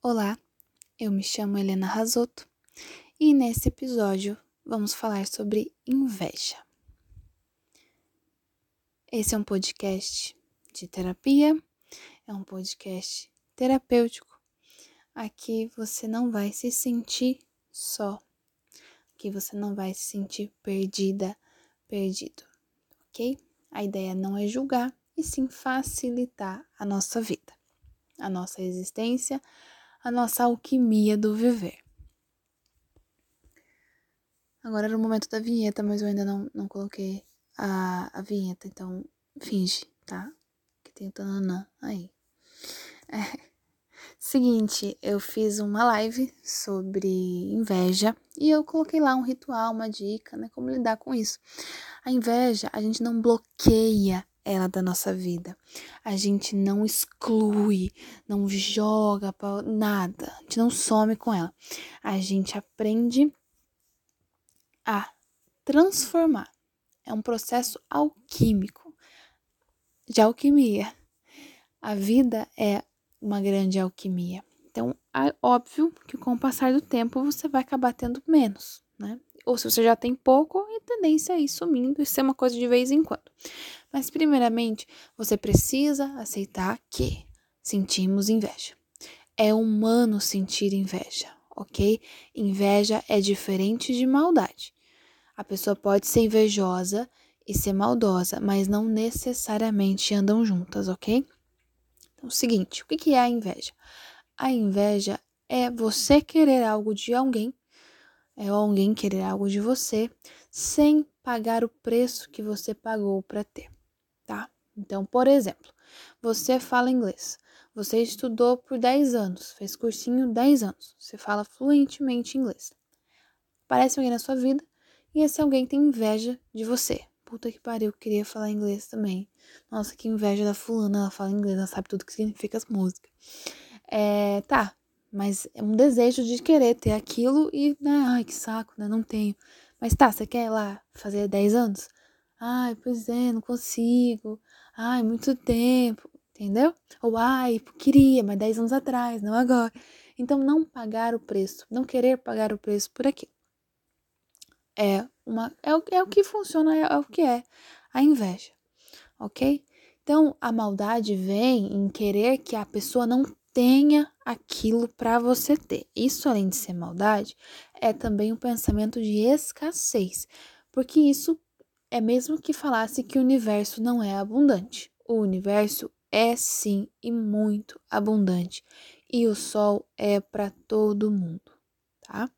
Olá, eu me chamo Helena Razotto e nesse episódio vamos falar sobre inveja. Esse é um podcast de terapia, é um podcast terapêutico. Aqui você não vai se sentir só, aqui você não vai se sentir perdida, perdido, ok? A ideia não é julgar e sim facilitar a nossa vida, a nossa existência a nossa alquimia do viver. Agora era o momento da vinheta, mas eu ainda não, não coloquei a, a vinheta, então finge, tá? Que tem o tananã aí. É. Seguinte, eu fiz uma live sobre inveja e eu coloquei lá um ritual, uma dica, né? Como lidar com isso. A inveja, a gente não bloqueia ela da nossa vida. A gente não exclui, não joga para nada, a gente não some com ela. A gente aprende a transformar. É um processo alquímico, de alquimia. A vida é uma grande alquimia. Então, é óbvio que com o passar do tempo você vai acabar tendo menos, né? Ou se você já tem pouco, a tendência é ir sumindo e ser uma coisa de vez em quando. Mas, primeiramente, você precisa aceitar que sentimos inveja. É humano sentir inveja, ok? Inveja é diferente de maldade. A pessoa pode ser invejosa e ser maldosa, mas não necessariamente andam juntas, ok? Então, o seguinte: o que é a inveja? A inveja é você querer algo de alguém, é alguém querer algo de você, sem pagar o preço que você pagou para ter tá? Então, por exemplo, você fala inglês. Você estudou por 10 anos, fez cursinho 10 anos. Você fala fluentemente inglês. Aparece alguém na sua vida e esse alguém tem inveja de você. Puta que pariu, eu queria falar inglês também. Nossa, que inveja da fulana, ela fala inglês, ela sabe tudo que significa as músicas. É, tá, mas é um desejo de querer ter aquilo e, né, ai, que saco, né, não tenho. Mas tá, você quer ir lá fazer 10 anos? Ai, pois é, não consigo. Ai, muito tempo, entendeu? Ou ai, queria, mas 10 anos atrás, não agora. Então, não pagar o preço, não querer pagar o preço por aqui. É, uma, é, o, é o que funciona, é, é o que é a inveja, ok? Então, a maldade vem em querer que a pessoa não tenha aquilo para você ter. Isso, além de ser maldade, é também um pensamento de escassez, porque isso é mesmo que falasse que o universo não é abundante. O universo é sim e muito abundante. E o sol é para todo mundo, tá?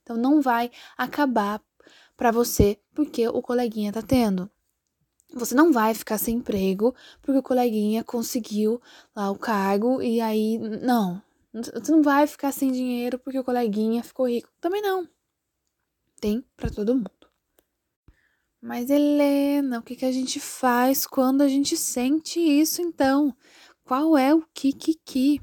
Então não vai acabar para você porque o coleguinha tá tendo. Você não vai ficar sem emprego porque o coleguinha conseguiu lá o cargo e aí não. Você não vai ficar sem dinheiro porque o coleguinha ficou rico. Também não. Tem para todo mundo. Mas Helena, o que, que a gente faz quando a gente sente isso então? Qual é o kikiki?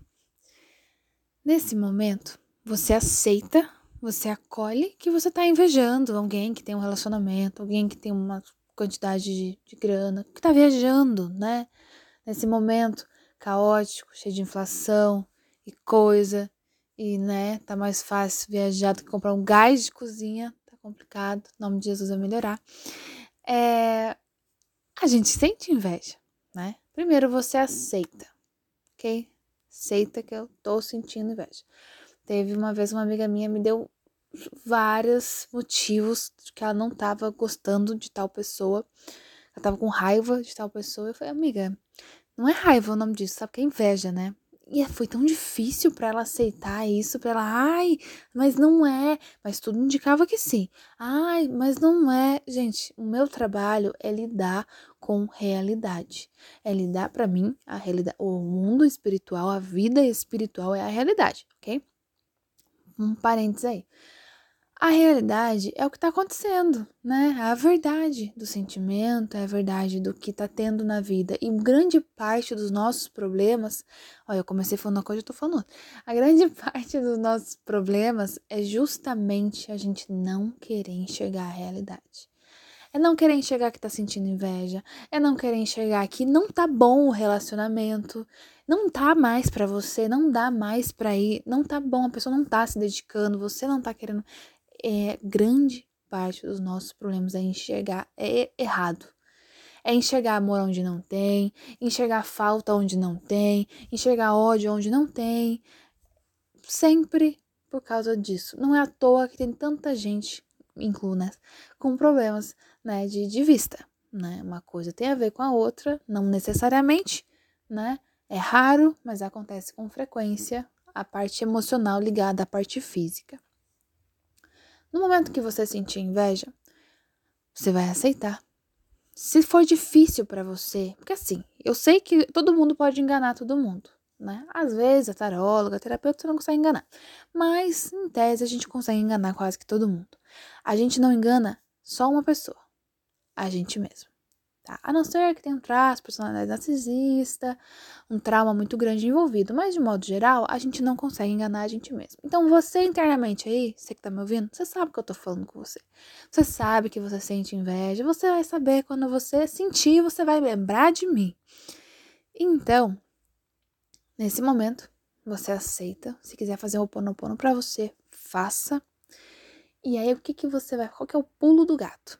Nesse momento, você aceita, você acolhe que você está invejando alguém que tem um relacionamento, alguém que tem uma quantidade de, de grana, que está viajando, né? Nesse momento caótico, cheio de inflação e coisa, e né, tá mais fácil viajar do que comprar um gás de cozinha, complicado, em nome de Jesus vai melhorar. É, a gente sente inveja, né? Primeiro você aceita, ok? Aceita que eu tô sentindo inveja. Teve uma vez uma amiga minha me deu vários motivos que ela não tava gostando de tal pessoa. Ela tava com raiva de tal pessoa. Eu falei, amiga, não é raiva o nome disso, sabe que é inveja, né? E foi tão difícil para ela aceitar isso, para ela, ai, mas não é, mas tudo indicava que sim. Ai, mas não é. Gente, o meu trabalho é lidar com realidade. É lidar para mim a realidade, o mundo espiritual, a vida espiritual é a realidade, OK? Um parênteses aí. A realidade é o que está acontecendo, né? É a verdade do sentimento, é a verdade do que está tendo na vida. E grande parte dos nossos problemas, olha, eu comecei falando uma coisa, eu tô falando outra. A grande parte dos nossos problemas é justamente a gente não querer enxergar a realidade. É não querer enxergar que tá sentindo inveja, é não querer enxergar que não tá bom o relacionamento, não tá mais para você, não dá mais para ir, não tá bom, a pessoa não tá se dedicando, você não tá querendo. É grande parte dos nossos problemas é enxergar é errado. É enxergar amor onde não tem, enxergar falta onde não tem, enxergar ódio onde não tem. Sempre por causa disso. Não é à toa que tem tanta gente, incluo né, com problemas né, de, de vista. Né? Uma coisa tem a ver com a outra, não necessariamente, né? É raro, mas acontece com frequência a parte emocional ligada à parte física. No momento que você sentir inveja, você vai aceitar. Se for difícil para você, porque assim, eu sei que todo mundo pode enganar todo mundo, né? Às vezes a taróloga, a terapeuta não consegue enganar, mas em tese a gente consegue enganar quase que todo mundo. A gente não engana só uma pessoa, a gente mesmo. Tá? A não ser que tenha um traço, personalidade narcisista, um trauma muito grande envolvido, mas de modo geral, a gente não consegue enganar a gente mesmo. Então, você internamente aí, você que tá me ouvindo, você sabe que eu tô falando com você. Você sabe que você sente inveja, você vai saber quando você sentir, você vai lembrar de mim. Então, nesse momento, você aceita. Se quiser fazer o um oponopono para você, faça. E aí, o que que você vai. Qual que é o pulo do gato?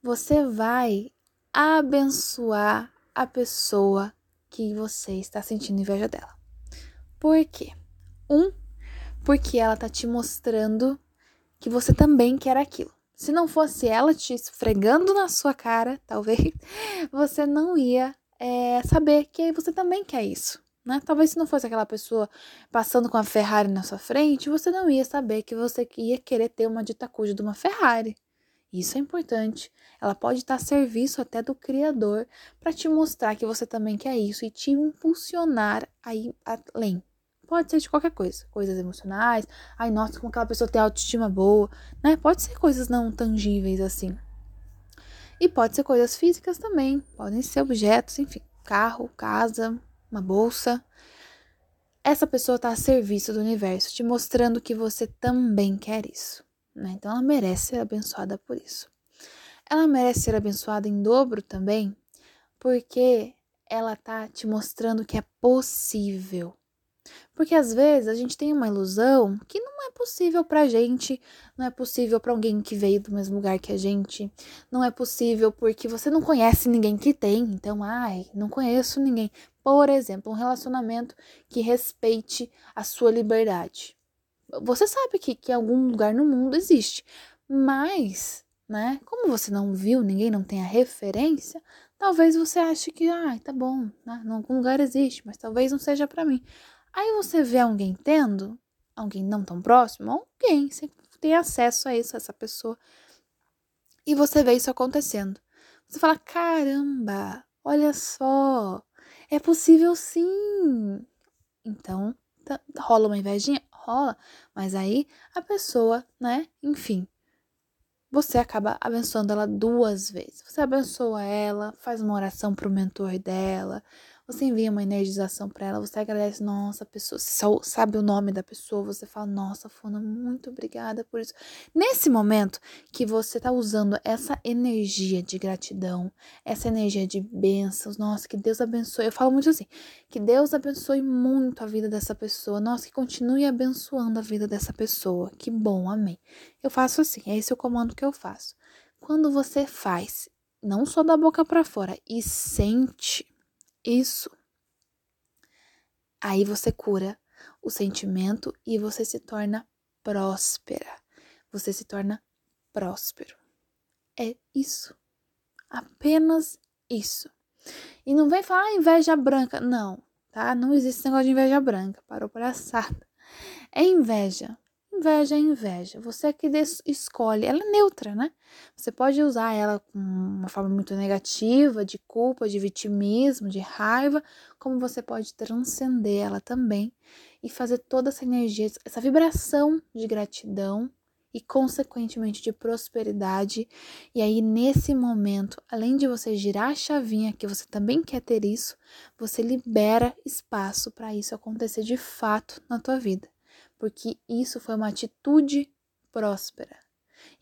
Você vai abençoar a pessoa que você está sentindo inveja dela. Por quê? Um, porque ela tá te mostrando que você também quer aquilo. Se não fosse ela te esfregando na sua cara, talvez você não ia é, saber que você também quer isso. Né? Talvez se não fosse aquela pessoa passando com a Ferrari na sua frente, você não ia saber que você ia querer ter uma dita de uma Ferrari. Isso é importante. Ela pode estar a serviço até do Criador para te mostrar que você também quer isso e te impulsionar a ir além. Pode ser de qualquer coisa, coisas emocionais. Ai, nossa, como aquela pessoa tem autoestima boa, né? Pode ser coisas não tangíveis assim. E pode ser coisas físicas também, podem ser objetos, enfim, carro, casa, uma bolsa. Essa pessoa está a serviço do universo, te mostrando que você também quer isso. Né? Então ela merece ser abençoada por isso. Ela merece ser abençoada em dobro também, porque ela tá te mostrando que é possível. Porque às vezes a gente tem uma ilusão que não é possível pra gente, não é possível para alguém que veio do mesmo lugar que a gente, não é possível porque você não conhece ninguém que tem, então, ai, não conheço ninguém. Por exemplo, um relacionamento que respeite a sua liberdade. Você sabe que, que algum lugar no mundo existe, mas, né, como você não viu, ninguém não tem a referência, talvez você ache que, ah, tá bom, né, em algum lugar existe, mas talvez não seja para mim. Aí você vê alguém tendo, alguém não tão próximo, alguém, você tem acesso a isso, a essa pessoa, e você vê isso acontecendo. Você fala: caramba, olha só, é possível sim. Então, rola uma invejinha? Rola, mas aí a pessoa, né, enfim, você acaba abençoando ela duas vezes. Você abençoa ela, faz uma oração pro mentor dela, você envia uma energização para ela, você agradece, nossa, pessoa, sabe o nome da pessoa, você fala, nossa, Funa, muito obrigada por isso. Nesse momento que você tá usando essa energia de gratidão, essa energia de bênçãos, nossa, que Deus abençoe. Eu falo muito assim, que Deus abençoe muito a vida dessa pessoa, nossa, que continue abençoando a vida dessa pessoa. Que bom, amém. Eu faço assim, é o comando que eu faço. Quando você faz, não só da boca para fora, e sente isso. Aí você cura o sentimento e você se torna próspera. Você se torna próspero. É isso. Apenas isso. E não vem falar ah, inveja branca. Não, tá? Não existe negócio de inveja branca. Parou para assada. É inveja Inveja é inveja. Você é que escolhe. Ela é neutra, né? Você pode usar ela com uma forma muito negativa, de culpa, de vitimismo, de raiva, como você pode transcender ela também e fazer toda essa energia, essa vibração de gratidão e, consequentemente, de prosperidade. E aí, nesse momento, além de você girar a chavinha, que você também quer ter isso, você libera espaço para isso acontecer de fato na tua vida porque isso foi uma atitude próspera.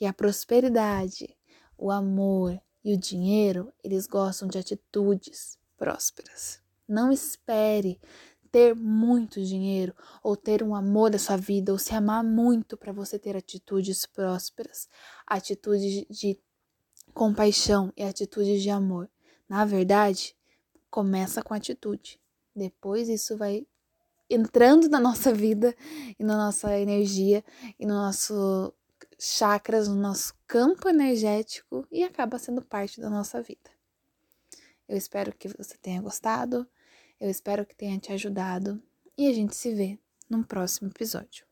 E a prosperidade, o amor e o dinheiro, eles gostam de atitudes prósperas. Não espere ter muito dinheiro ou ter um amor da sua vida ou se amar muito para você ter atitudes prósperas, atitudes de compaixão e atitudes de amor. Na verdade, começa com atitude. Depois isso vai entrando na nossa vida e na nossa energia e no nosso chakras, no nosso campo energético e acaba sendo parte da nossa vida. Eu espero que você tenha gostado, eu espero que tenha te ajudado e a gente se vê num próximo episódio.